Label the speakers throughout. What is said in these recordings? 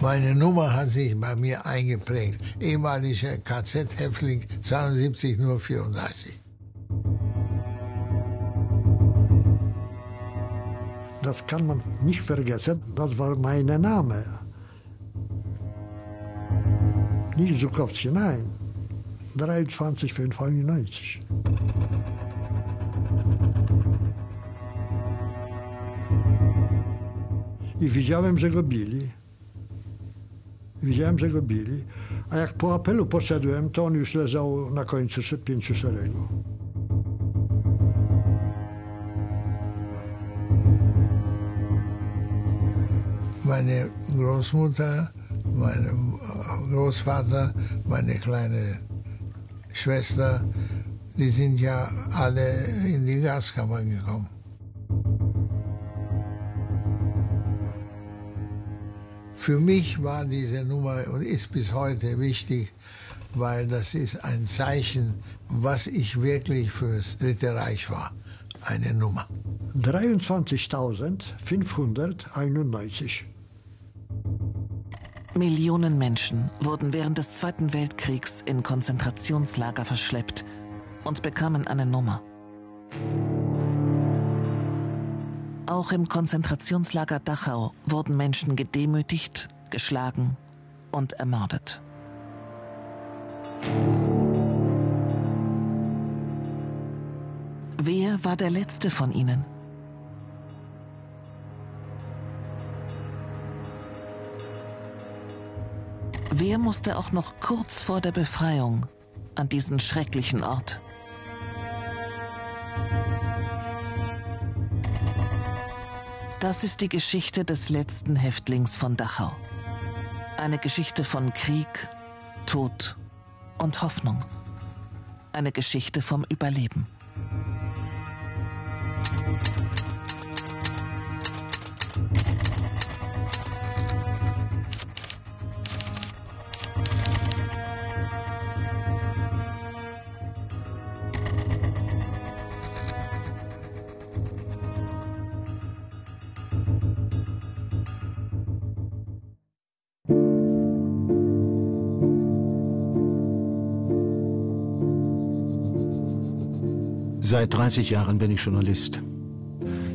Speaker 1: Meine Nummer hat sich bei mir eingeprägt. Ehemaliger KZ-Häftling 72 nur 34.
Speaker 2: Das kann man nicht vergessen, das war mein Name. Nicht Zukowski, nein. 23 95. I widziałem, że go bili. Widziałem, że go bili. A jak po apelu poszedłem, to on już leżał na końcu pięciu szeregu.
Speaker 1: Meine Großmutter, mein Großvater, meine kleine Schwester, die sind ja alle in die Gaskammer gekommen. Für mich war diese Nummer und ist bis heute wichtig, weil das ist ein Zeichen, was ich wirklich fürs Dritte Reich war. Eine Nummer.
Speaker 2: 23.591.
Speaker 3: Millionen Menschen wurden während des Zweiten Weltkriegs in Konzentrationslager verschleppt und bekamen eine Nummer. Auch im Konzentrationslager Dachau wurden Menschen gedemütigt, geschlagen und ermordet. Wer war der letzte von ihnen? Wer musste auch noch kurz vor der Befreiung an diesen schrecklichen Ort? Das ist die Geschichte des letzten Häftlings von Dachau. Eine Geschichte von Krieg, Tod und Hoffnung. Eine Geschichte vom Überleben.
Speaker 4: 30 Jahren bin ich Journalist.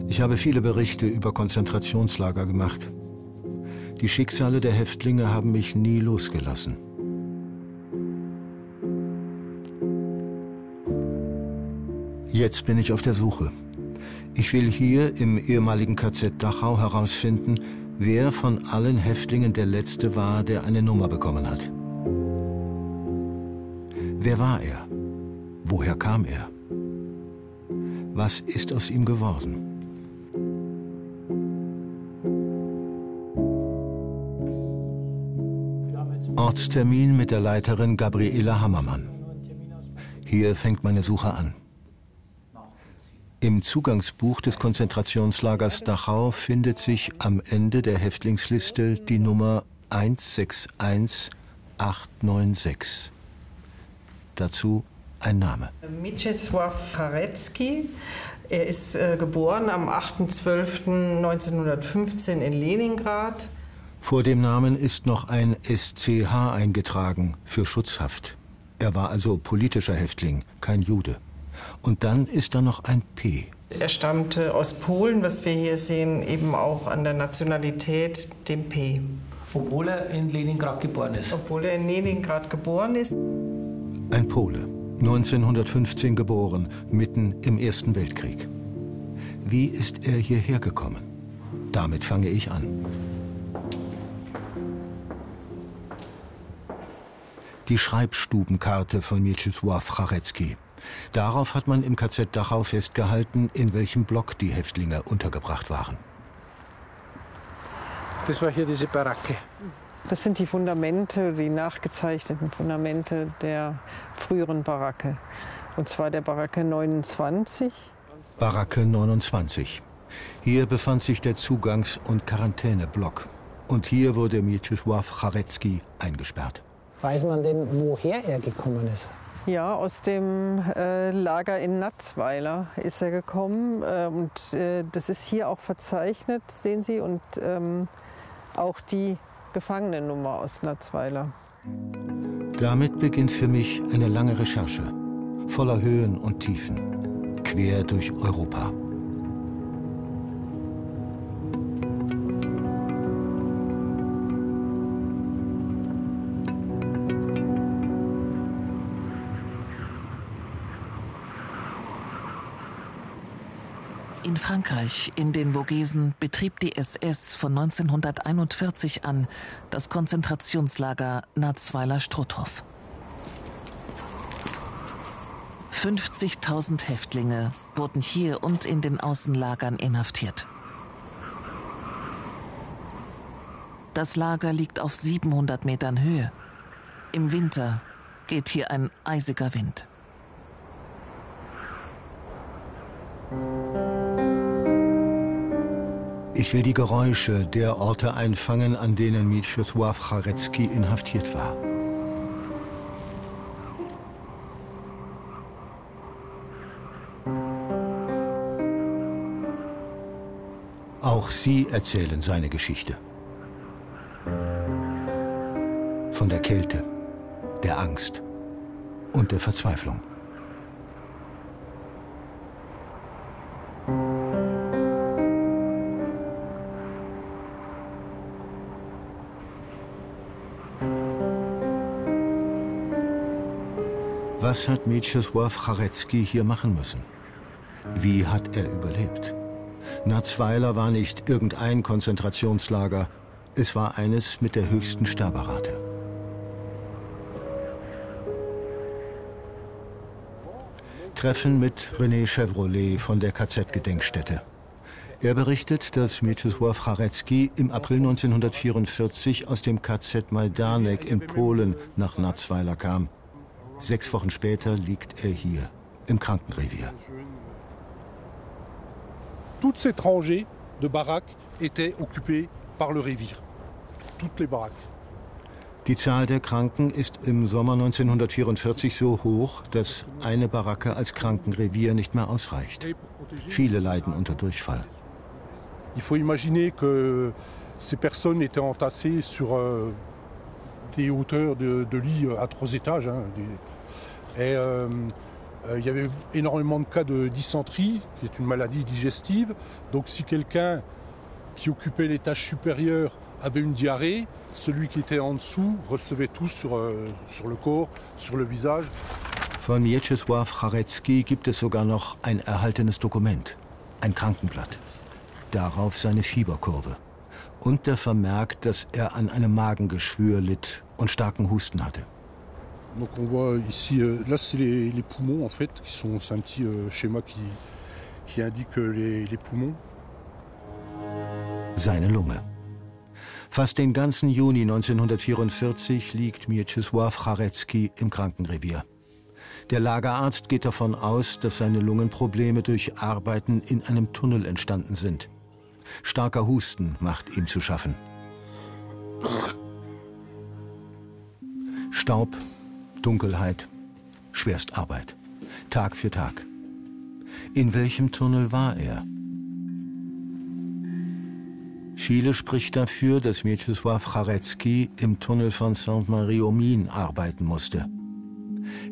Speaker 4: Ich habe viele Berichte über Konzentrationslager gemacht. Die Schicksale der Häftlinge haben mich nie losgelassen. Jetzt bin ich auf der Suche. Ich will hier im ehemaligen KZ Dachau herausfinden, wer von allen Häftlingen der Letzte war, der eine Nummer bekommen hat. Wer war er? Woher kam er? Was ist aus ihm geworden? Ortstermin mit der Leiterin Gabriela Hammermann. Hier fängt meine Suche an. Im Zugangsbuch des Konzentrationslagers Dachau findet sich am Ende der Häftlingsliste die Nummer 161896. Dazu ein Name.
Speaker 5: Mieczysław Charecki. Er ist äh, geboren am 8.12.1915 in Leningrad.
Speaker 4: Vor dem Namen ist noch ein SCH eingetragen für Schutzhaft. Er war also politischer Häftling, kein Jude. Und dann ist da noch ein P.
Speaker 5: Er stammte aus Polen, was wir hier sehen, eben auch an der Nationalität, dem P.
Speaker 6: Obwohl er in Leningrad geboren ist.
Speaker 5: Obwohl er in Leningrad geboren ist.
Speaker 4: Ein Pole. 1915 geboren, mitten im Ersten Weltkrieg. Wie ist er hierher gekommen? Damit fange ich an. Die Schreibstubenkarte von Mieczysław Charecki. Darauf hat man im KZ Dachau festgehalten, in welchem Block die Häftlinge untergebracht waren.
Speaker 6: Das war hier diese Baracke.
Speaker 5: Das sind die Fundamente, die nachgezeichneten Fundamente der früheren Baracke. Und zwar der Baracke 29.
Speaker 4: Baracke 29. Hier befand sich der Zugangs- und Quarantäneblock. Und hier wurde Mieczysław Charecki eingesperrt.
Speaker 6: Weiß man denn, woher er gekommen ist?
Speaker 5: Ja, aus dem äh, Lager in Natzweiler ist er gekommen. Äh, und äh, das ist hier auch verzeichnet, sehen Sie. Und ähm, auch die Gefangenennummer aus Natzweiler.
Speaker 4: Damit beginnt für mich eine lange Recherche, voller Höhen und Tiefen, quer durch Europa.
Speaker 3: In Frankreich, in den Vogesen, betrieb die SS von 1941 an das Konzentrationslager Natzweiler-Struthof. 50.000 Häftlinge wurden hier und in den Außenlagern inhaftiert. Das Lager liegt auf 700 Metern Höhe. Im Winter geht hier ein eisiger Wind.
Speaker 4: Ich will die Geräusche der Orte einfangen, an denen Mieczysław Charecki inhaftiert war. Auch sie erzählen seine Geschichte. Von der Kälte, der Angst und der Verzweiflung. Was hat Mieczysław Charecki hier machen müssen? Wie hat er überlebt? Natzweiler war nicht irgendein Konzentrationslager, es war eines mit der höchsten Sterberate. Treffen mit René Chevrolet von der KZ-Gedenkstätte. Er berichtet, dass Mieczysław Charecki im April 1944 aus dem KZ Majdanek in Polen nach Natzweiler kam. Sechs Wochen später liegt er hier, im Krankenrevier.
Speaker 7: Toutes ces rangées de baraques étaient occupées par le Revier. Toutes les baraques.
Speaker 4: Die Zahl der Kranken ist im Sommer 1944 so hoch, dass eine Baracke als Krankenrevier nicht mehr ausreicht. Viele leiden unter Durchfall.
Speaker 7: Il faut imaginer que ces personnes étaient entassées sur euh, des hauteurs de, de lits à trois étages. hein, des- et euh, euh, il y avait énormément de cas de dysenterie, qui est une maladie digestive. Donc si quelqu'un qui occupait l'étage supérieur avait une diarrhée, celui qui était en dessous recevait tout sur, euh, sur le corps, sur le visage.
Speaker 4: Von Mieczysław Charecki gibt es sogar noch ein erhaltenes Dokument, ein Krankenblatt. Darauf seine Fieberkurve. Und der Vermerk, dass er an einem Magengeschwür litt und starken Husten hatte.
Speaker 7: Donc on voit ici, euh, là c'est les, les poumons en fait, qui sont, c'est un petit euh, schéma qui, qui indique euh, les, les poumons.
Speaker 4: Seine Lunge. Fast den ganzen Juni 1944 liegt Mieczysław Charecki im Krankenrevier. Der Lagerarzt geht davon aus, dass seine Lungenprobleme durch Arbeiten in einem Tunnel entstanden sind. Starker Husten macht ihm zu schaffen. Staub, Dunkelheit, Schwerstarbeit. Tag für Tag. In welchem Tunnel war er? Viele spricht dafür, dass Mieczysław Charecki im Tunnel von Sainte-Marie-aux-Mines arbeiten musste.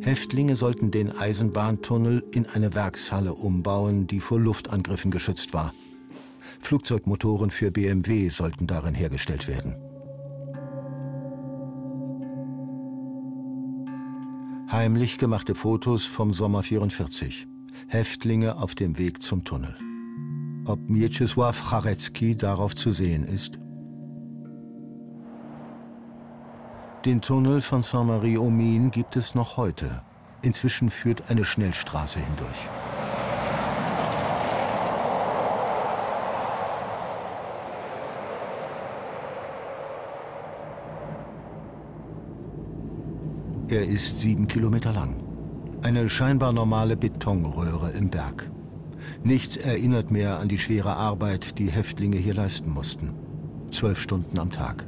Speaker 4: Häftlinge sollten den Eisenbahntunnel in eine Werkshalle umbauen, die vor Luftangriffen geschützt war. Flugzeugmotoren für BMW sollten darin hergestellt werden. Heimlich gemachte Fotos vom Sommer 44. Häftlinge auf dem Weg zum Tunnel. Ob Mieczysław Charecki darauf zu sehen ist? Den Tunnel von Saint-Marie-aux-Mines gibt es noch heute. Inzwischen führt eine Schnellstraße hindurch. Er ist sieben Kilometer lang. Eine scheinbar normale Betonröhre im Berg. Nichts erinnert mehr an die schwere Arbeit, die Häftlinge hier leisten mussten. Zwölf Stunden am Tag.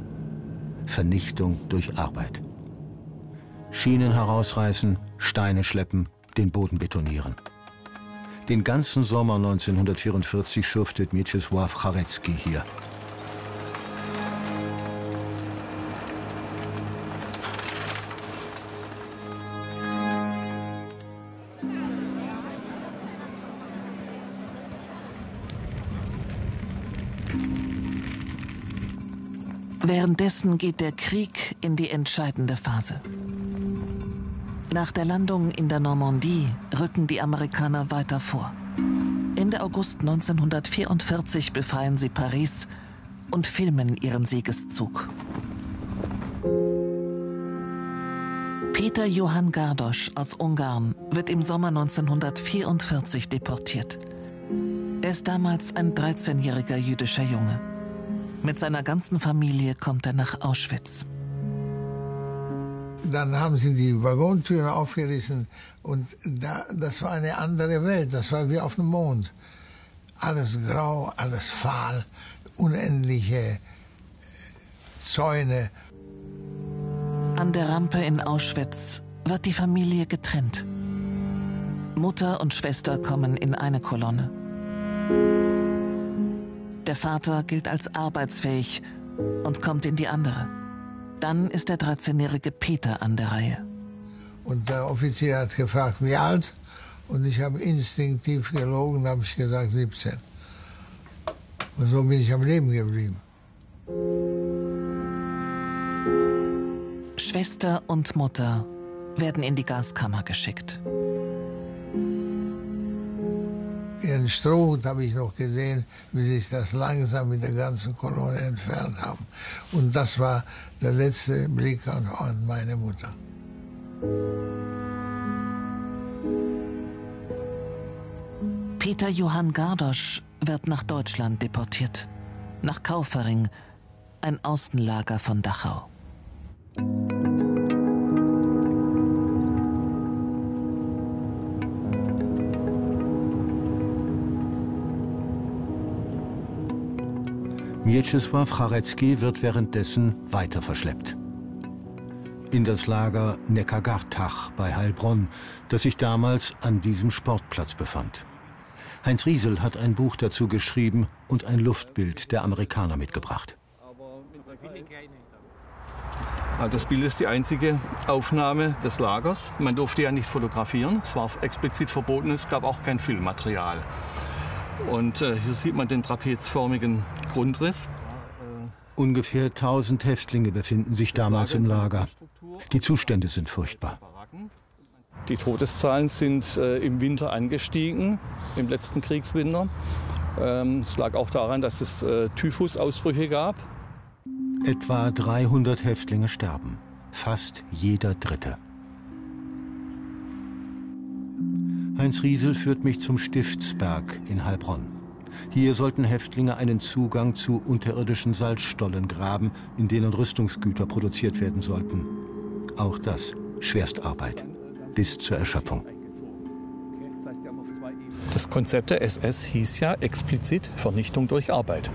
Speaker 4: Vernichtung durch Arbeit. Schienen herausreißen, Steine schleppen, den Boden betonieren. Den ganzen Sommer 1944 schuftet Mieczysław Charecki hier.
Speaker 3: Währenddessen geht der Krieg in die entscheidende Phase. Nach der Landung in der Normandie rücken die Amerikaner weiter vor. Ende August 1944 befreien sie Paris und filmen ihren Siegeszug. Peter Johann Gardosch aus Ungarn wird im Sommer 1944 deportiert. Er ist damals ein 13-jähriger jüdischer Junge. Mit seiner ganzen Familie kommt er nach Auschwitz.
Speaker 1: Dann haben sie die Waggontüren aufgerissen und da, das war eine andere Welt. Das war wie auf dem Mond. Alles grau, alles fahl, unendliche äh, Zäune.
Speaker 3: An der Rampe in Auschwitz wird die Familie getrennt. Mutter und Schwester kommen in eine Kolonne. Der Vater gilt als arbeitsfähig und kommt in die andere. Dann ist der 13-jährige Peter an der Reihe.
Speaker 1: Und der Offizier hat gefragt, wie alt? Und ich habe instinktiv gelogen, habe ich gesagt 17. Und so bin ich am Leben geblieben.
Speaker 3: Schwester und Mutter werden in die Gaskammer geschickt.
Speaker 1: Ihren Strohhut habe ich noch gesehen, wie sich das langsam mit der ganzen Kolonne entfernt haben. Und das war der letzte Blick an, an meine Mutter.
Speaker 3: Peter Johann Gardosch wird nach Deutschland deportiert. Nach Kaufering, ein Außenlager von Dachau.
Speaker 4: Mieczysław Charecki wird währenddessen weiter verschleppt. In das Lager Neckargartach bei Heilbronn, das sich damals an diesem Sportplatz befand. Heinz Riesel hat ein Buch dazu geschrieben und ein Luftbild der Amerikaner mitgebracht.
Speaker 8: Das Bild ist die einzige Aufnahme des Lagers. Man durfte ja nicht fotografieren, es war explizit verboten, es gab auch kein Filmmaterial. Und äh, hier sieht man den trapezförmigen Grundriss.
Speaker 4: Ungefähr 1000 Häftlinge befinden sich damals im Lager. Die Zustände sind furchtbar.
Speaker 8: Die Todeszahlen sind äh, im Winter angestiegen, im letzten Kriegswinter. Ähm, es lag auch daran, dass es äh, Typhusausbrüche gab.
Speaker 4: Etwa 300 Häftlinge sterben, fast jeder Dritte. Heinz Riesel führt mich zum Stiftsberg in Heilbronn. Hier sollten Häftlinge einen Zugang zu unterirdischen Salzstollen graben, in denen Rüstungsgüter produziert werden sollten. Auch das Schwerstarbeit bis zur Erschöpfung.
Speaker 8: Das Konzept der SS hieß ja explizit Vernichtung durch Arbeit.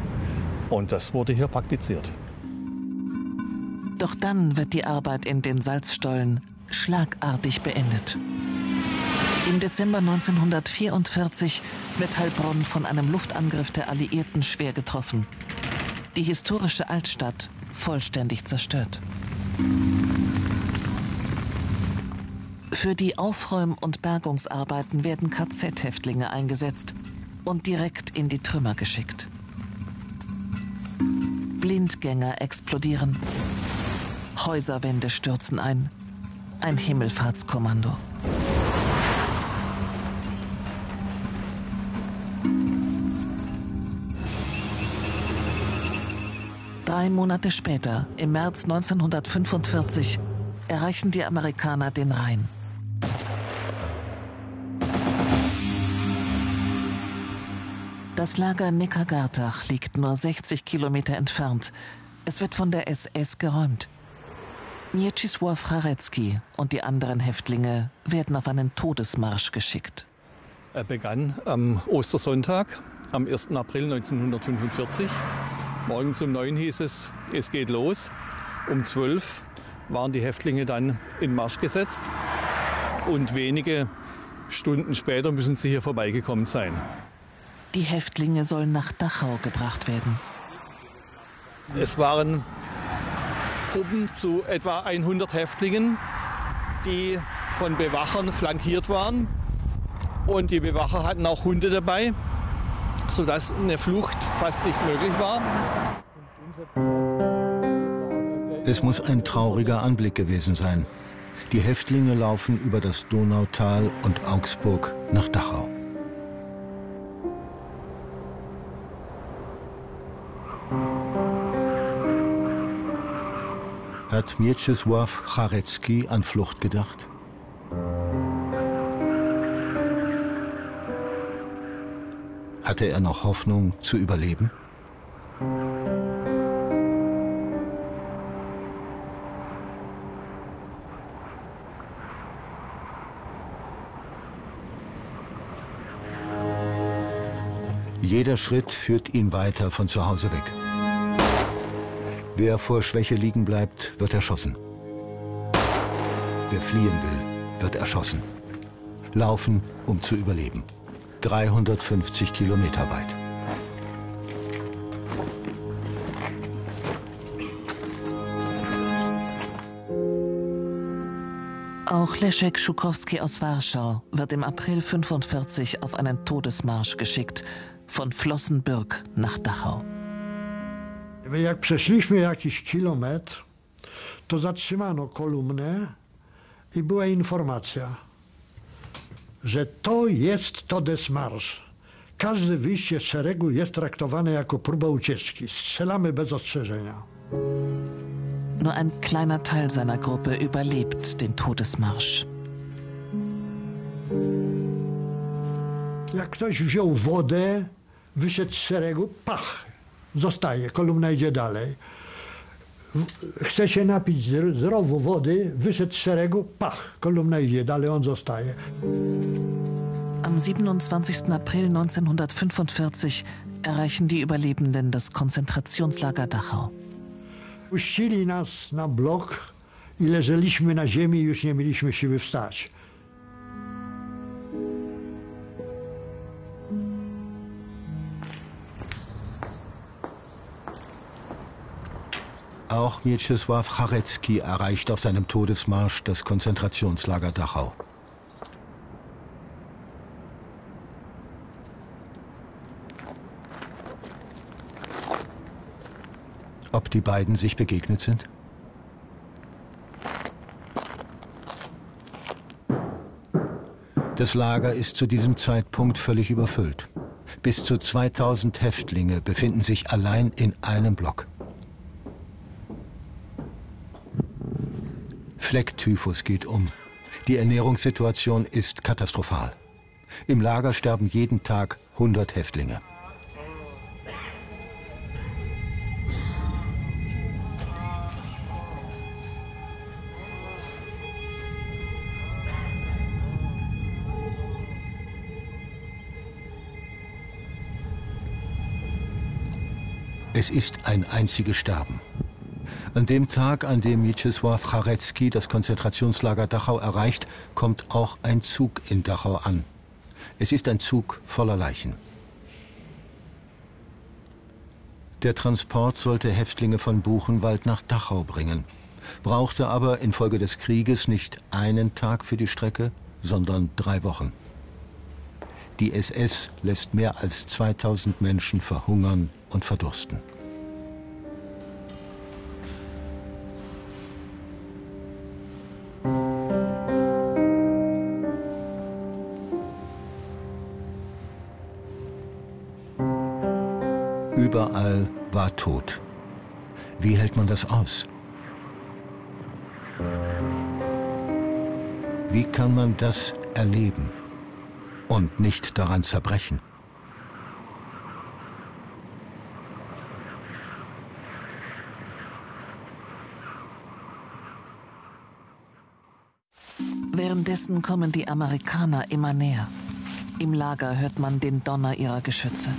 Speaker 8: Und das wurde hier praktiziert.
Speaker 3: Doch dann wird die Arbeit in den Salzstollen schlagartig beendet. Im Dezember 1944 wird Heilbronn von einem Luftangriff der Alliierten schwer getroffen. Die historische Altstadt vollständig zerstört. Für die Aufräum- und Bergungsarbeiten werden KZ-Häftlinge eingesetzt und direkt in die Trümmer geschickt. Blindgänger explodieren. Häuserwände stürzen ein. Ein Himmelfahrtskommando. Drei Monate später, im März 1945, erreichen die Amerikaner den Rhein. Das Lager Neckargartach liegt nur 60 Kilometer entfernt. Es wird von der SS geräumt. Mieczysław Rarecki und die anderen Häftlinge werden auf einen Todesmarsch geschickt.
Speaker 8: Er begann am Ostersonntag, am 1. April 1945. Morgens um 9 hieß es, es geht los. Um 12 waren die Häftlinge dann in Marsch gesetzt. Und wenige Stunden später müssen sie hier vorbeigekommen sein.
Speaker 3: Die Häftlinge sollen nach Dachau gebracht werden.
Speaker 8: Es waren Gruppen zu etwa 100 Häftlingen, die von Bewachern flankiert waren. Und die Bewacher hatten auch Hunde dabei, sodass eine Flucht fast nicht möglich war.
Speaker 4: Es muss ein trauriger Anblick gewesen sein. Die Häftlinge laufen über das Donautal und Augsburg nach Dachau. Hat Mieczysław Charecki an Flucht gedacht? Hatte er noch Hoffnung zu überleben? Jeder Schritt führt ihn weiter von zu Hause weg. Wer vor Schwäche liegen bleibt, wird erschossen. Wer fliehen will, wird erschossen. Laufen, um zu überleben. 350 Kilometer weit.
Speaker 3: Auch Leszek Schukowski aus Warschau wird im April 45 auf einen Todesmarsch geschickt, von Flossenbürg nach Dachau.
Speaker 2: Jak przeszliśmy jakiś kilometr, to zatrzymano kolumnę i była informacja, że to jest Todesmarsz. Każde wyjście z szeregu jest traktowane jako próba ucieczki. Strzelamy bez ostrzeżenia.
Speaker 3: Nur ein kleiner Teil seiner Gruppe überlebt den Todesmarsch.
Speaker 2: Jak ktoś wziął wodę, wyszedł z szeregu, pach, zostaje, kolumna idzie dalej. Chce się napić zdrowo wody, wyszedł z szeregu, pach, kolumna idzie dalej, on zostaje.
Speaker 3: Am 27. April 1945 erreichen die Überlebenden das Konzentrationslager Dachau.
Speaker 2: Puścili nas na blok i leżeliśmy na ziemi już nie mieliśmy siły wstać.
Speaker 4: Auch Mieczysław Charecki erreicht auf seinem Todesmarsch das Konzentrationslager Dachau. Ob die beiden sich begegnet sind? Das Lager ist zu diesem Zeitpunkt völlig überfüllt. Bis zu 2000 Häftlinge befinden sich allein in einem Block. Flecktyphus geht um. Die Ernährungssituation ist katastrophal. Im Lager sterben jeden Tag 100 Häftlinge. Es ist ein einziges Sterben. An dem Tag, an dem Mieczysław Charecki das Konzentrationslager Dachau erreicht, kommt auch ein Zug in Dachau an. Es ist ein Zug voller Leichen. Der Transport sollte Häftlinge von Buchenwald nach Dachau bringen, brauchte aber infolge des Krieges nicht einen Tag für die Strecke, sondern drei Wochen. Die SS lässt mehr als 2000 Menschen verhungern und verdursten. Überall war Tod. Wie hält man das aus? Wie kann man das erleben und nicht daran zerbrechen?
Speaker 3: Währenddessen kommen die Amerikaner immer näher. Im Lager hört man den Donner ihrer Geschütze.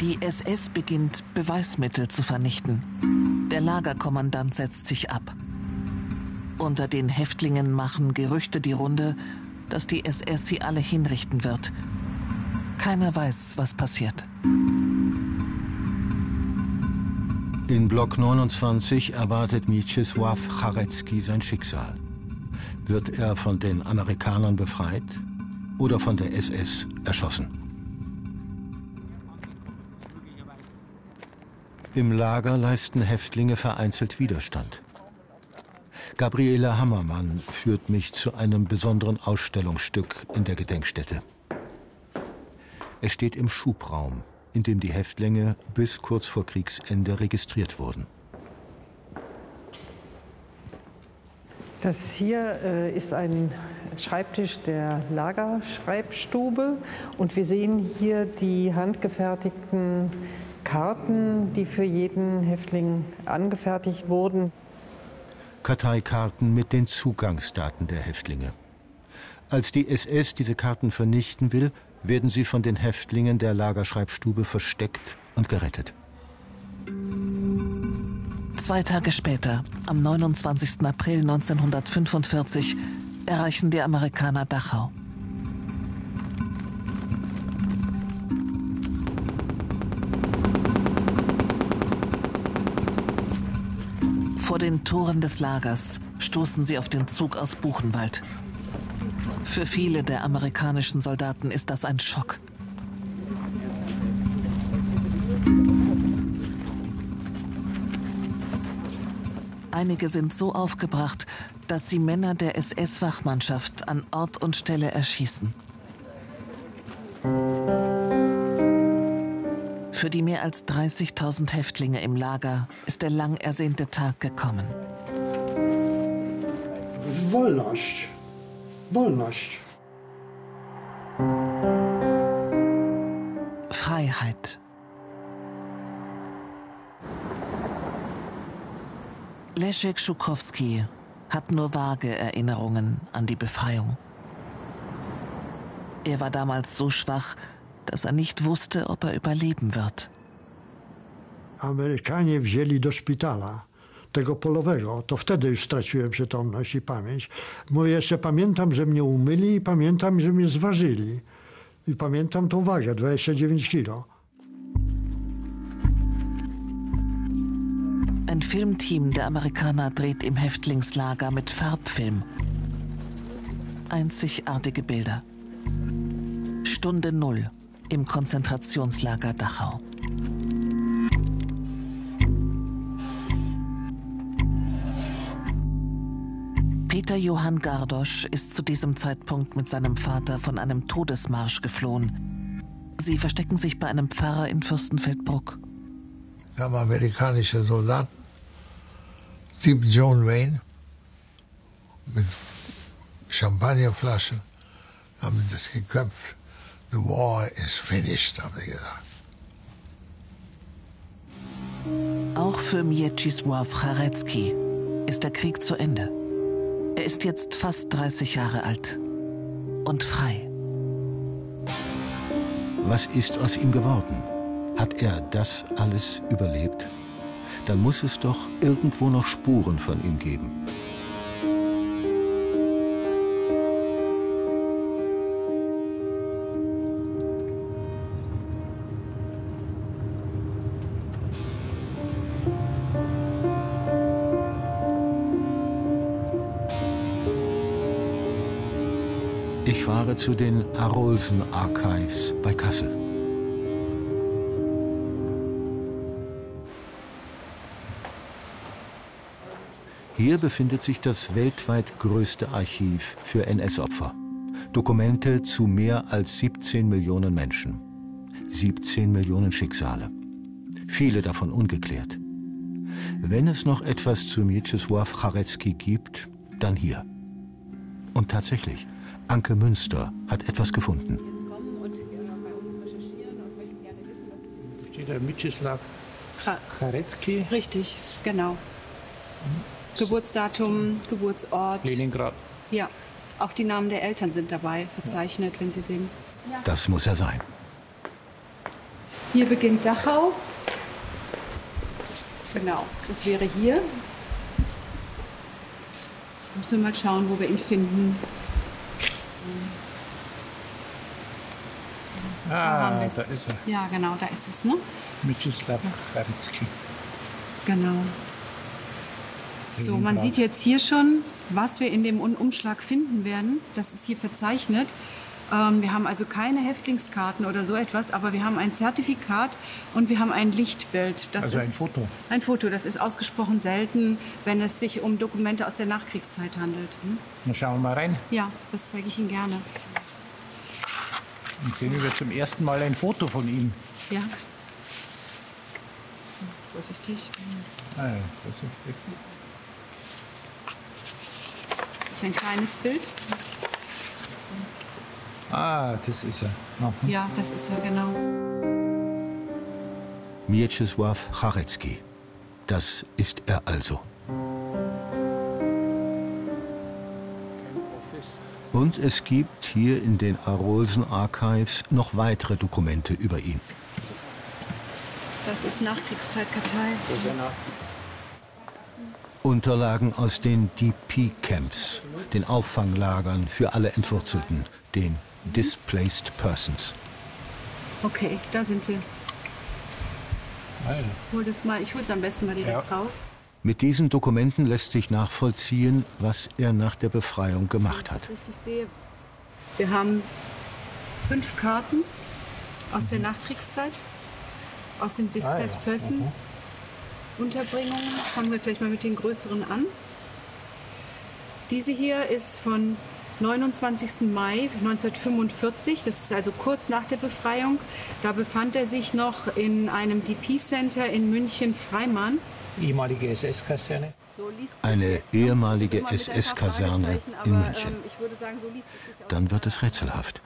Speaker 3: Die SS beginnt, Beweismittel zu vernichten. Der Lagerkommandant setzt sich ab. Unter den Häftlingen machen Gerüchte die Runde, dass die SS sie alle hinrichten wird. Keiner weiß, was passiert.
Speaker 4: In Block 29 erwartet Mieczysław Charecki sein Schicksal. Wird er von den Amerikanern befreit oder von der SS erschossen? Im Lager leisten Häftlinge vereinzelt Widerstand. Gabriele Hammermann führt mich zu einem besonderen Ausstellungsstück in der Gedenkstätte. Es steht im Schubraum in dem die Häftlinge bis kurz vor Kriegsende registriert wurden.
Speaker 5: Das hier äh, ist ein Schreibtisch der Lagerschreibstube und wir sehen hier die handgefertigten Karten, die für jeden Häftling angefertigt wurden.
Speaker 4: Karteikarten mit den Zugangsdaten der Häftlinge. Als die SS diese Karten vernichten will, werden sie von den Häftlingen der Lagerschreibstube versteckt und gerettet.
Speaker 3: Zwei Tage später, am 29. April 1945, erreichen die Amerikaner Dachau. Vor den Toren des Lagers stoßen sie auf den Zug aus Buchenwald. Für viele der amerikanischen Soldaten ist das ein Schock. Einige sind so aufgebracht, dass sie Männer der SS-Wachmannschaft an Ort und Stelle erschießen. Für die mehr als 30.000 Häftlinge im Lager ist der lang ersehnte Tag gekommen.
Speaker 2: Wolność. Wolność.
Speaker 3: Freiheit. Leszek Schukowski hat nur vage Erinnerungen an die Befreiung. Er war damals so schwach, dass er nicht wusste, ob er überleben wird.
Speaker 2: Amerykanie wzięli do szpitala tego polowego, to wtedy już straciłem przytomność i pamięć. Bo jeszcze pamiętam, że mnie umyli i pamiętam, że mnie zważyli. I pamiętam tą wagę, 29 kilo.
Speaker 3: Ein Filmteam der Amerikaner dreht im Häftlingslager mit Farbfilm. Einzigartige Bilder. Stunde Null im Konzentrationslager Dachau. Peter Johann Gardosch ist zu diesem Zeitpunkt mit seinem Vater von einem Todesmarsch geflohen. Sie verstecken sich bei einem Pfarrer in Fürstenfeldbruck.
Speaker 1: Wir haben amerikanische Soldaten, Typ John Wayne, mit Champagnerflaschen, haben das geköpft. The war is finished, haben sie gesagt.
Speaker 3: Auch für Mieczysław Charecki ist der Krieg zu Ende. Er ist jetzt fast 30 Jahre alt und frei.
Speaker 4: Was ist aus ihm geworden? Hat er das alles überlebt? Dann muss es doch irgendwo noch Spuren von ihm geben. Fahre zu den Arolsen Archives bei Kassel. Hier befindet sich das weltweit größte Archiv für NS-Opfer. Dokumente zu mehr als 17 Millionen Menschen. 17 Millionen Schicksale. Viele davon ungeklärt. Wenn es noch etwas zu Mieczysław Charecki gibt, dann hier. Und tatsächlich, Anke Münster hat etwas gefunden.
Speaker 6: Steht da Mieczysław
Speaker 9: Cha-
Speaker 6: Charecki,
Speaker 9: Richtig, genau. Geburtsdatum, Geburtsort.
Speaker 6: Leningrad.
Speaker 9: Ja, auch die Namen der Eltern sind dabei verzeichnet, wenn Sie sehen.
Speaker 4: Das muss er sein.
Speaker 9: Hier beginnt Dachau. Genau, das wäre hier. Müssen wir mal schauen, wo wir ihn finden. Da
Speaker 6: Ah,
Speaker 9: wir's.
Speaker 6: da ist er.
Speaker 9: Ja, genau, da ist es, ne?
Speaker 6: Mieczysław Charecki.
Speaker 9: Genau. So, man sieht jetzt hier schon, was wir in dem Umschlag finden werden. Das ist hier verzeichnet. Ähm, wir haben also keine Häftlingskarten oder so etwas, aber wir haben ein Zertifikat und wir haben ein Lichtbild. Das
Speaker 6: Also ein Foto.
Speaker 9: Ein Foto, das ist ausgesprochen selten, wenn es sich um Dokumente aus der Nachkriegszeit handelt. Hm?
Speaker 6: Dann schauen wir mal rein.
Speaker 9: Ja, das zeige ich Ihnen gerne.
Speaker 6: Dann sehen wir zum ersten Mal ein Foto von ihm.
Speaker 9: Ja. So, vorsichtig.
Speaker 6: Ah, ja, vorsichtig.
Speaker 9: Das ist ein kleines Bild. So.
Speaker 6: Ah, das ist er. Mhm.
Speaker 9: Ja, das ist er, genau.
Speaker 4: Mieczysław Charecki. Das ist er also. Und es gibt hier in den Arolsen Archives noch weitere Dokumente über ihn.
Speaker 9: Das ist Nachkriegszeit-Kartei.
Speaker 4: Unterlagen aus den DP-Camps, den Auffanglagern für alle Entwurzelten, den Displaced Persons.
Speaker 9: Okay, da sind wir. Hol das mal, ich hol's am besten mal direkt
Speaker 6: Ja.
Speaker 9: raus.
Speaker 4: Mit diesen Dokumenten lässt sich nachvollziehen, was er nach der Befreiung gemacht hat.
Speaker 9: Wir haben fünf Karten aus der Nachkriegszeit, aus den Displaced
Speaker 6: Ah, ja.
Speaker 9: Person Unterbringungen. Fangen wir vielleicht mal mit den größeren an. Diese hier ist von 29. Mai 1945, das ist also kurz nach der Befreiung. Da befand er sich noch in einem DP-Center in München-Freimann.
Speaker 6: Ehemalige SS-Kaserne.
Speaker 9: So liest sich
Speaker 4: Eine ehemalige SS-Kaserne in München.
Speaker 9: ähm,
Speaker 4: Dann wird es rätselhaft.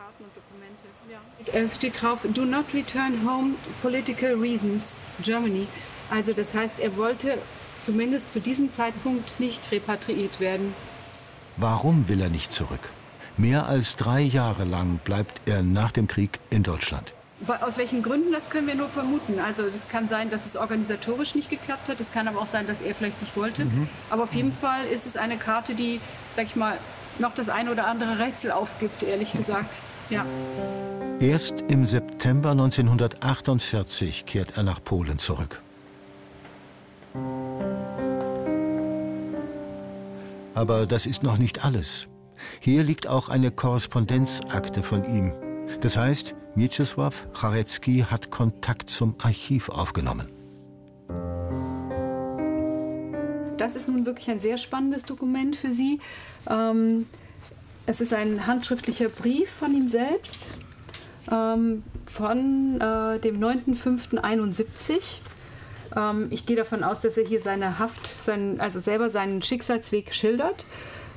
Speaker 9: Es steht drauf, do not return home, political reasons, Germany. Also das heißt, er wollte zumindest zu diesem Zeitpunkt nicht repatriiert werden.
Speaker 4: Warum will er nicht zurück? Mehr als drei Jahre lang bleibt er nach dem Krieg in Deutschland.
Speaker 9: Aus welchen Gründen, das können wir nur vermuten. Also es kann sein, dass es organisatorisch nicht geklappt hat. Es kann aber auch sein, dass er vielleicht nicht wollte. Aber auf jeden Fall ist es eine Karte, die, sag ich mal, noch das ein oder andere Rätsel aufgibt, ehrlich gesagt. Ja.
Speaker 4: Erst im September 1948 kehrt er nach Polen zurück. Aber das ist noch nicht alles. Hier liegt auch eine Korrespondenzakte von ihm. Das heißt, Mieczysław Charecki hat Kontakt zum Archiv aufgenommen.
Speaker 9: Das ist nun wirklich ein sehr spannendes Dokument für Sie. Ähm, es ist ein handschriftlicher Brief von ihm selbst ähm, von äh, dem 9.05.71. Ähm, ich gehe davon aus, dass er hier seine Haft, sein, also selber seinen Schicksalsweg schildert.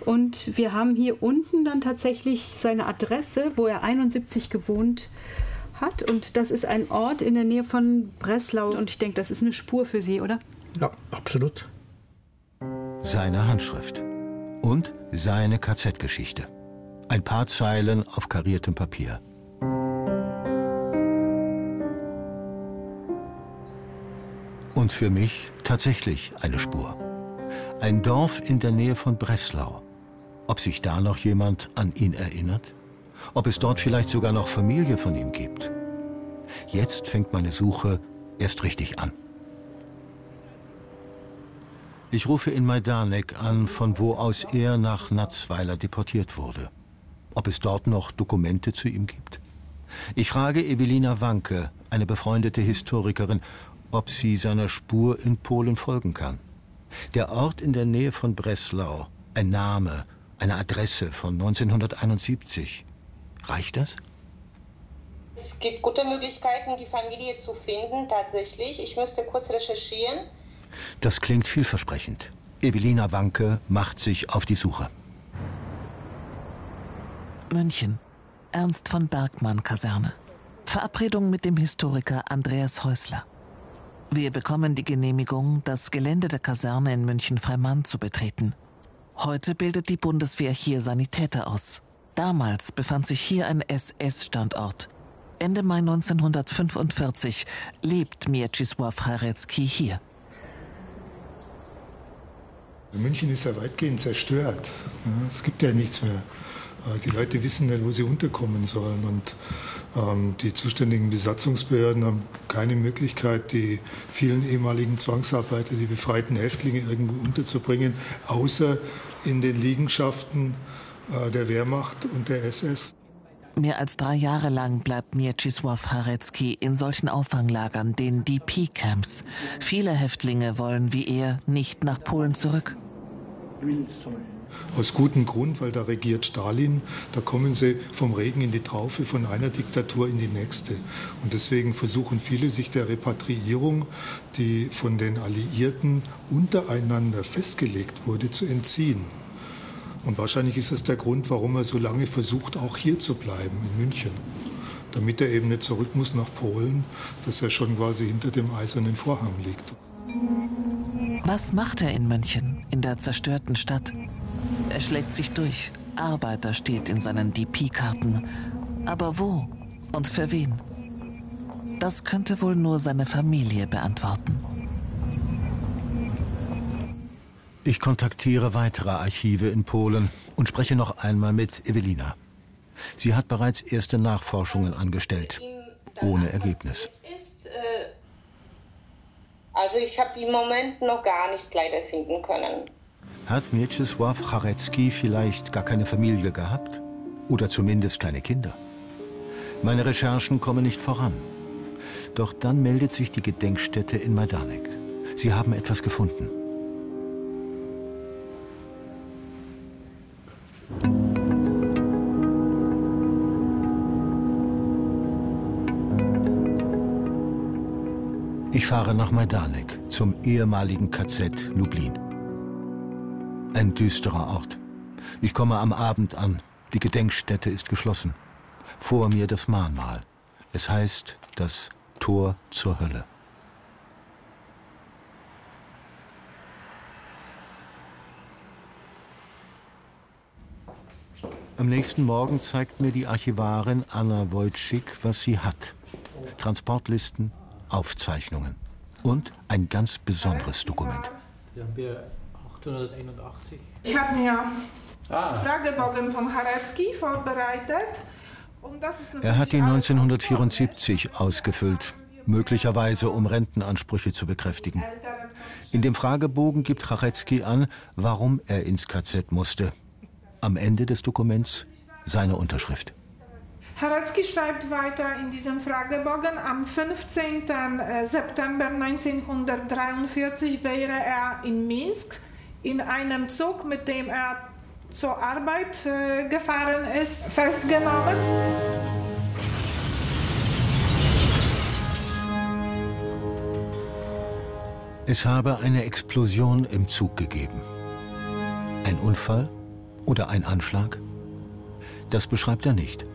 Speaker 9: Und wir haben hier unten dann tatsächlich seine Adresse, wo er 71 gewohnt hat. Und das ist ein Ort in der Nähe von Breslau. Und ich denke, das ist eine Spur für Sie, oder?
Speaker 6: Ja, absolut.
Speaker 4: Seine Handschrift. Und seine KZ-Geschichte. Ein paar Zeilen auf kariertem Papier. Und für mich tatsächlich eine Spur. Ein Dorf in der Nähe von Breslau. Ob sich da noch jemand an ihn erinnert? Ob es dort vielleicht sogar noch Familie von ihm gibt? Jetzt fängt meine Suche erst richtig an. Ich rufe in Majdanek an, von wo aus er nach Natzweiler deportiert wurde. Ob es dort noch Dokumente zu ihm gibt? Ich frage Evelina Wanke, eine befreundete Historikerin, ob sie seiner Spur in Polen folgen kann. Der Ort in der Nähe von Breslau, ein Name, eine Adresse von 1971. Reicht das?
Speaker 10: Es gibt gute Möglichkeiten, die Familie zu finden, tatsächlich. Ich müsste kurz recherchieren.
Speaker 4: Das klingt vielversprechend. Evelina Wanke macht sich auf die Suche.
Speaker 3: München. Ernst von Bergmann Kaserne. Verabredung mit dem Historiker Andreas Häusler. Wir bekommen die Genehmigung, das Gelände der Kaserne in München-Freimann zu betreten. Heute bildet die Bundeswehr hier Sanitäter aus. Damals befand sich hier ein SS-Standort. Ende Mai 1945 lebt Mieczysław Charecki hier.
Speaker 11: München ist ja weitgehend zerstört. Es gibt ja nichts mehr. Äh, Die Leute wissen nicht, wo sie unterkommen sollen. Und ähm, die zuständigen Besatzungsbehörden haben keine Möglichkeit, die vielen ehemaligen Zwangsarbeiter, die befreiten Häftlinge irgendwo unterzubringen, außer in den Liegenschaften äh, der Wehrmacht und der SS.
Speaker 3: Mehr als drei Jahre lang bleibt Mieczysław Harecki in solchen Auffanglagern, den DP-Camps. Viele Häftlinge wollen wie er nicht nach Polen zurück.
Speaker 11: Aus gutem Grund, weil da regiert Stalin. Da kommen sie vom Regen in die Traufe, von einer Diktatur in die nächste. Und deswegen versuchen viele sich der Repatriierung, die von den Alliierten untereinander festgelegt wurde, zu entziehen. Und wahrscheinlich ist das der Grund, warum er so lange versucht, auch hier zu bleiben, in München. Damit er eben nicht zurück muss nach Polen, dass er schon quasi hinter dem eisernen Vorhang liegt.
Speaker 3: Was macht er in München, in der zerstörten Stadt? Er schlägt sich durch. Arbeiter steht in seinen DP-Karten. Aber wo und für wen? Das könnte wohl nur seine Familie beantworten.
Speaker 4: Ich kontaktiere weitere Archive in Polen und spreche noch einmal mit Evelina. Sie hat bereits erste Nachforschungen angestellt, ohne Ergebnis.
Speaker 10: Also ich habe im Moment noch gar nichts leider finden können.
Speaker 4: Hat Mieczysław Charecki vielleicht gar keine Familie gehabt? Oder zumindest keine Kinder? Meine Recherchen kommen nicht voran. Doch dann meldet sich die Gedenkstätte in Majdanek. Sie haben etwas gefunden. Ich fahre nach Majdanek, zum ehemaligen KZ Lublin. Ein düsterer Ort. Ich komme am Abend an. Die Gedenkstätte ist geschlossen. Vor mir das Mahnmal. Es heißt das Tor zur Hölle. Am nächsten Morgen zeigt mir die Archivarin Anna Wojcik, was sie hat. Transportlisten, Aufzeichnungen und ein ganz besonderes Dokument.
Speaker 6: Die haben wir 881.
Speaker 12: Ich habe mir ah. Fragebogen von Harecki vorbereitet.
Speaker 4: Er hat ihn 1974 ausgefüllt, möglicherweise um Rentenansprüche zu bekräftigen. In dem Fragebogen gibt Charecki an, warum er ins KZ musste. Am Ende des Dokuments seine Unterschrift.
Speaker 12: Harecki schreibt weiter in diesem Fragebogen, am 15. Äh, September 1943 wäre er in Minsk in einem Zug, mit dem er zur Arbeit äh, gefahren ist, festgenommen.
Speaker 4: Es habe eine Explosion im Zug gegeben. Ein Unfall oder ein Anschlag? Das beschreibt er nicht.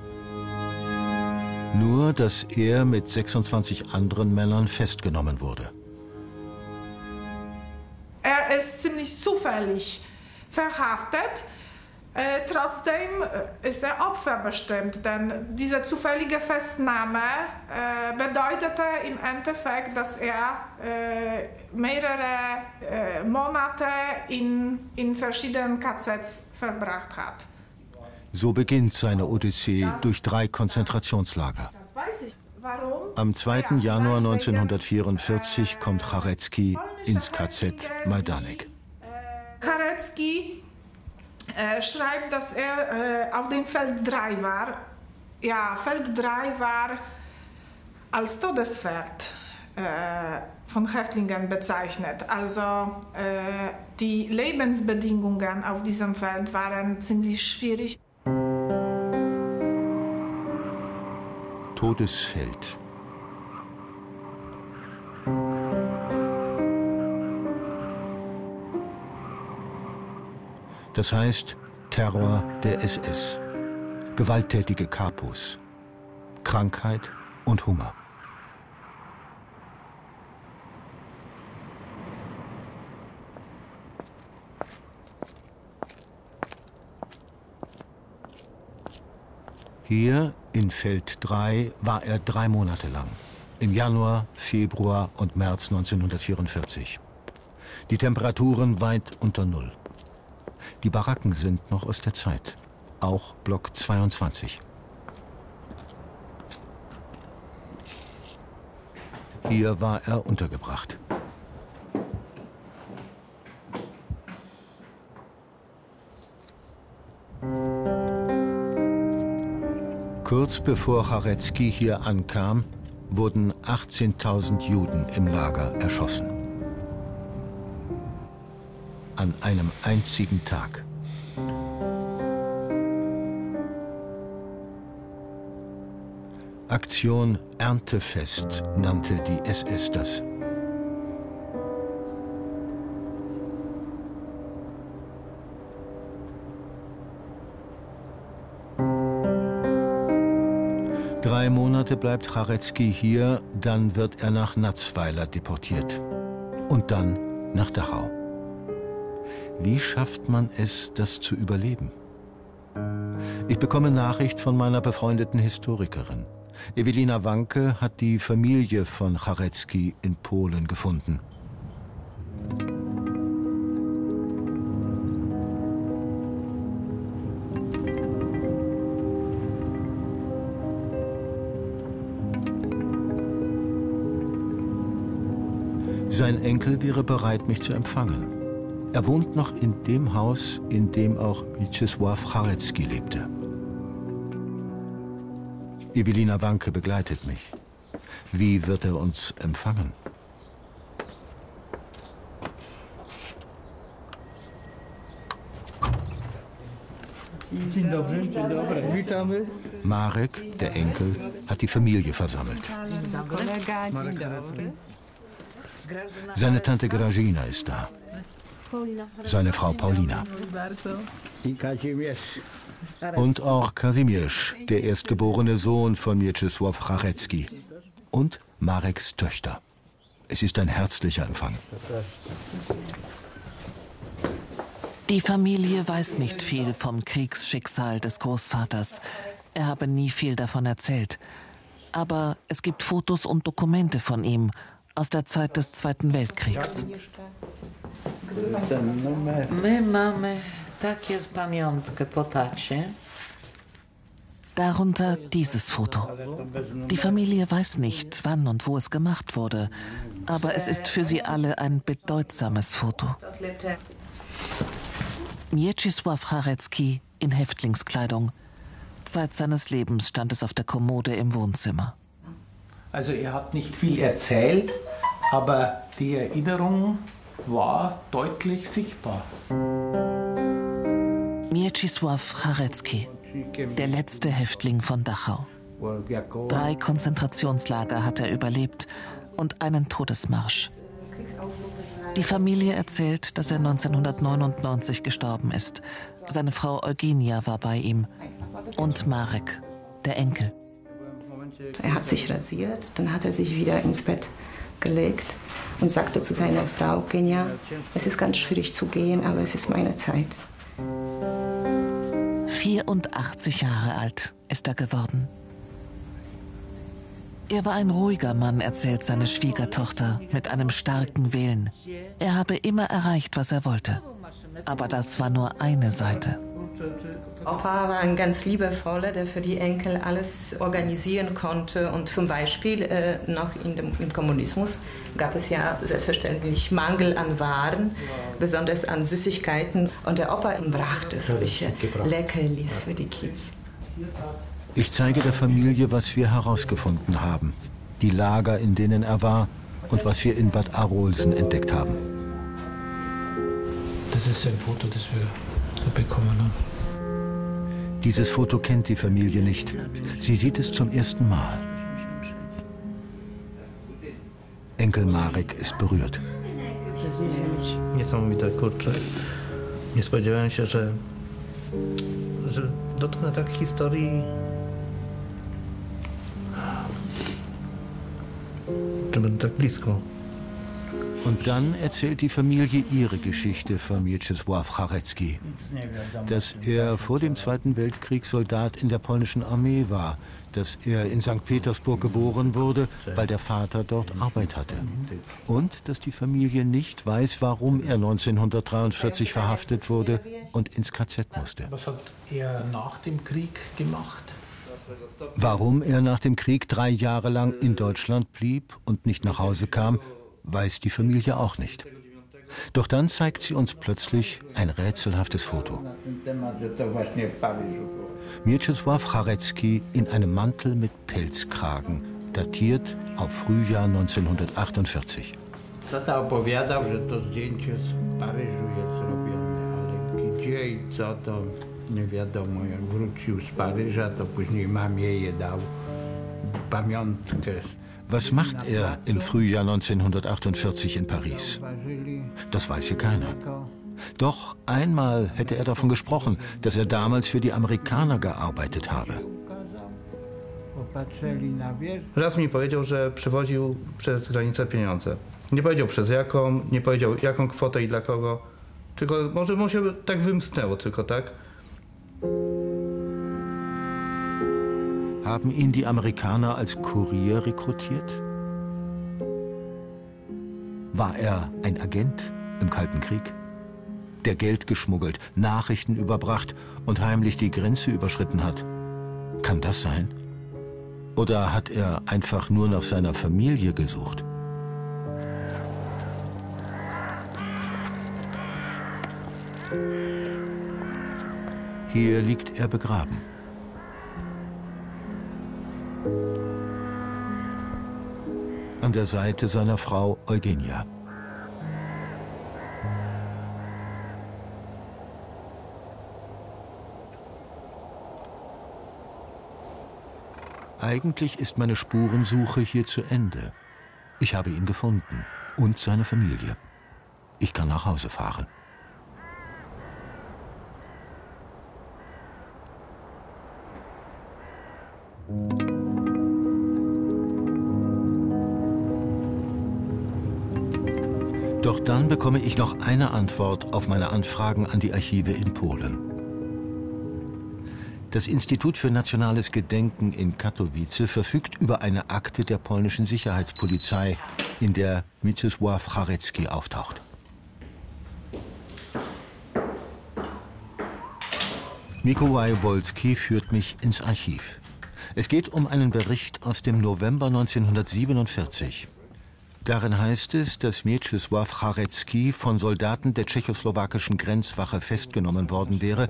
Speaker 4: Nur, dass er mit 26 anderen Männern festgenommen wurde.
Speaker 12: Er ist ziemlich zufällig verhaftet. Äh, trotzdem äh, ist er opferbestimmt, denn diese zufällige Festnahme äh, bedeutete im Endeffekt, dass er äh, mehrere äh, Monate in, in verschiedenen KZs verbracht hat.
Speaker 4: So beginnt seine Odyssee das, durch drei Konzentrationslager. Am 2. Ja, Januar 1944 kommt Charecki ins KZ Majdanek.
Speaker 12: Charecki äh, schreibt, dass er äh, auf dem Feld 3 war. Ja, Feld 3 war als Todesfeld äh, von Häftlingen bezeichnet. Also die Lebensbedingungen auf diesem Feld waren ziemlich schwierig.
Speaker 4: Todesfeld. Das heißt Terror der SS, gewalttätige Kapos, Krankheit und Hunger. Hier in Feld 3 war er drei Monate lang. Im Januar, Februar und März 1944. Die Temperaturen weit unter Null. Die Baracken sind noch aus der Zeit. Auch Block 22. Hier war er untergebracht. Kurz bevor Charecki hier ankam, wurden 18.000 Juden im Lager erschossen. An einem einzigen Tag. Aktion Erntefest nannte die SS das. Drei Monate bleibt Charecki hier, dann wird er nach Natzweiler deportiert. Und dann nach Dachau. Wie schafft man es, das zu überleben? Ich bekomme Nachricht von meiner befreundeten Historikerin. Ewelina Wanke hat die Familie von Charecki in Polen gefunden. Sein Enkel wäre bereit, mich zu empfangen. Er wohnt noch in dem Haus, in dem auch Mieczysław Charecki lebte. Evelina Wanke begleitet mich. Wie wird er uns empfangen? Marek, der Enkel, hat die Familie versammelt. Seine Tante Grażyna ist da. Seine Frau Paulina. Und auch Kazimierz, der erstgeborene Sohn von Mieczysław Charecki. Und Mareks Töchter. Es ist ein herzlicher Empfang.
Speaker 3: Die Familie weiß nicht viel vom Kriegsschicksal des Großvaters. Er habe nie viel davon erzählt. Aber es gibt Fotos und Dokumente von ihm aus der Zeit des Zweiten Weltkriegs.
Speaker 13: My mamy takie z pamiątkę po tacie.
Speaker 3: Darunter dieses Foto. Die Familie weiß nicht, wann und wo es gemacht wurde, aber es ist für sie alle ein bedeutsames Foto. Mieczysław Charecki in Häftlingskleidung. Zeit seines Lebens stand es auf der Kommode im Wohnzimmer.
Speaker 6: Also er hat nicht viel erzählt, aber die Erinnerung war deutlich sichtbar.
Speaker 3: Mieczysław Charecki, der letzte Häftling von Dachau. Drei Konzentrationslager hat er überlebt und einen Todesmarsch. Die Familie erzählt, dass er 1999 gestorben ist. Seine Frau Eugenia war bei ihm. Und Marek, der Enkel.
Speaker 14: Er hat sich rasiert, dann hat er sich wieder ins Bett gelegt und sagte zu seiner Frau, Genia, es ist ganz schwierig zu gehen, aber es ist meine Zeit.
Speaker 3: 84 Jahre alt ist er geworden. Er war ein ruhiger Mann, erzählt seine Schwiegertochter, mit einem starken Willen. Er habe immer erreicht, was er wollte. Aber das war nur eine Seite.
Speaker 14: Opa war ein ganz liebevoller, der für die Enkel alles organisieren konnte. Und zum Beispiel äh, noch in dem, im Kommunismus gab es ja selbstverständlich Mangel an Waren, besonders an Süßigkeiten. Und der Opa brachte solche Leckerlis für die Kids.
Speaker 4: Ich zeige der Familie, was wir herausgefunden haben. Die Lager, in denen er war und was wir in Bad Arolsen entdeckt haben.
Speaker 6: Das ist ein Foto, das wir bekommen haben.
Speaker 4: Dieses Foto kennt die Familie nicht. Sie sieht es zum ersten Mal. Enkel Marek ist berührt.
Speaker 15: Niesamowite, kurczę. Nie spodziewałem się, że, że dotknę tak historii, że będę tak blisko.
Speaker 4: Und dann erzählt die Familie ihre Geschichte von Mieczysław Charecki. Dass er vor dem Zweiten Weltkrieg Soldat in der polnischen Armee war, dass er in St. Petersburg geboren wurde, weil der Vater dort Arbeit hatte. Und dass die Familie nicht weiß, warum er 1943 verhaftet wurde und ins KZ musste.
Speaker 6: Was hat er nach dem Krieg gemacht?
Speaker 4: Warum er nach dem Krieg drei Jahre lang in Deutschland blieb und nicht nach Hause kam, weiß die Familie auch nicht. Doch dann zeigt sie uns plötzlich ein rätselhaftes Foto. Mieczysław Charecki in einem Mantel mit Pelzkragen, datiert auf Frühjahr 1948.
Speaker 16: Tata opowiadał, że to zdjęcie z Paryżu jest zrobione, ale gdzie i co to nie wiadomo. Jak wrócił z Paryża, to później mamie je dał pamiątkę.
Speaker 4: Was macht er im Frühjahr 1948 in Paris? Das weiß hier keiner. Doch einmal hätte er davon gesprochen, dass er damals für die Amerikaner gearbeitet habe.
Speaker 15: Raz mi powiedział, że przywoził przez granicę pieniądze. Nie powiedział przez jaką, nie powiedział jaką kwotę i dla kogo. Tylko może mu się tak wymknęło tylko, tak?
Speaker 4: Haben ihn die Amerikaner als Kurier rekrutiert? War er ein Agent im Kalten Krieg? Der Geld geschmuggelt, Nachrichten überbracht und heimlich die Grenze überschritten hat? Kann das sein? Oder hat er einfach nur nach seiner Familie gesucht? Hier liegt er begraben. An der Seite seiner Frau Eugenia. Eigentlich ist meine Spurensuche hier zu Ende. Ich habe ihn gefunden und seine Familie. Ich kann nach Hause fahren. Doch dann bekomme ich noch eine Antwort auf meine Anfragen an die Archive in Polen. Das Institut für Nationales Gedenken in Katowice verfügt über eine Akte der polnischen Sicherheitspolizei, in der Mieczysław Charecki auftaucht. Mikołaj Wolski führt mich ins Archiv. Es geht um einen Bericht aus dem November 1947. Darin heißt es, dass Mieczysław Charecki von Soldaten der tschechoslowakischen Grenzwache festgenommen worden wäre,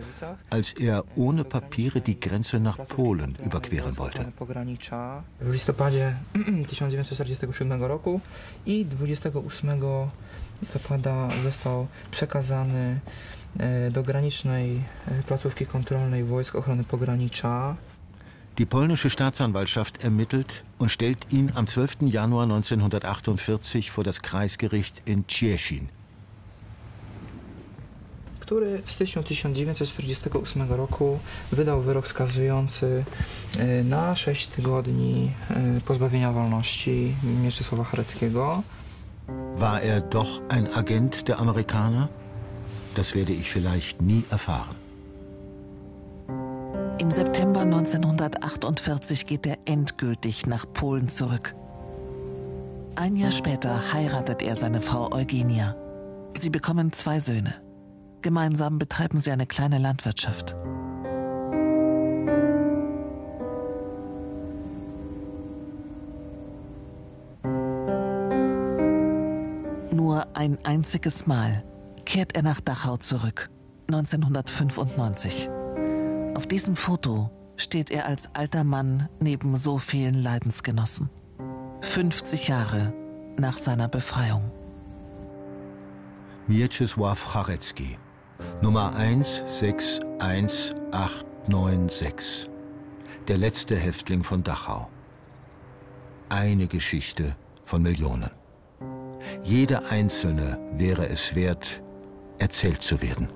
Speaker 4: als er ohne Papiere die Grenze nach Polen überqueren wollte.
Speaker 17: w listopadzie 1947 roku i 28 listopada został przekazany e, do granicznej e, placówki kontrolnej Wojsk Ochrony Pogranicza.
Speaker 4: Die polnische Staatsanwaltschaft ermittelt und stellt ihn am 12. Januar 1948 vor das Kreisgericht in Cieszyn.
Speaker 17: który w styczniu 1948 roku wydał wyrok skazujący e, na 6 tygodni e, pozbawienia wolności Mieczysława Chareckiego.
Speaker 4: War er doch ein Agent der Amerikaner? Das werde ich vielleicht nie erfahren.
Speaker 3: Im September 1948 geht er endgültig nach Polen zurück. Ein Jahr später heiratet er seine Frau Eugenia. Sie bekommen zwei Söhne. Gemeinsam betreiben sie eine kleine Landwirtschaft. Nur ein einziges Mal kehrt er nach Dachau zurück, 1995. Auf diesem Foto steht er als alter Mann neben so vielen Leidensgenossen. 50 Jahre nach seiner Befreiung.
Speaker 4: Mieczysław Charecki, Nummer 161896. Der letzte Häftling von Dachau. Eine Geschichte von Millionen. Jede einzelne wäre es wert, erzählt zu werden.